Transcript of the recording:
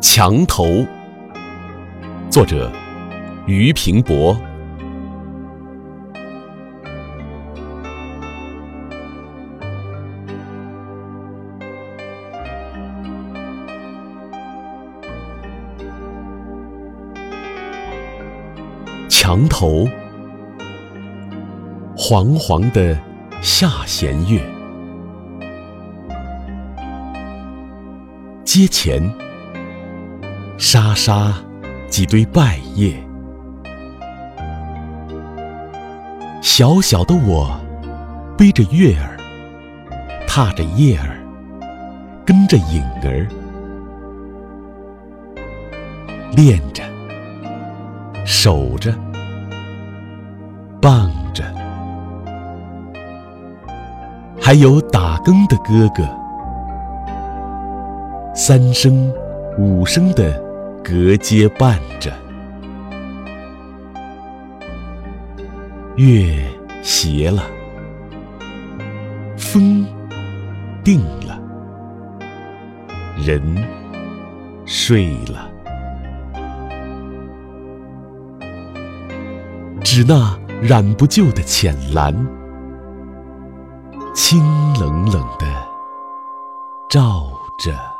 墙头，作者俞平伯。墙头，黄黄的下弦月，阶前。沙沙几堆败叶，小小的我背着月儿，踏着叶儿，跟着影儿，练着，守着，傍着，还有打更的哥哥，三声五声的。隔街伴着，月斜了，风定了，人睡了，只那染不旧的浅蓝，清冷冷的照着。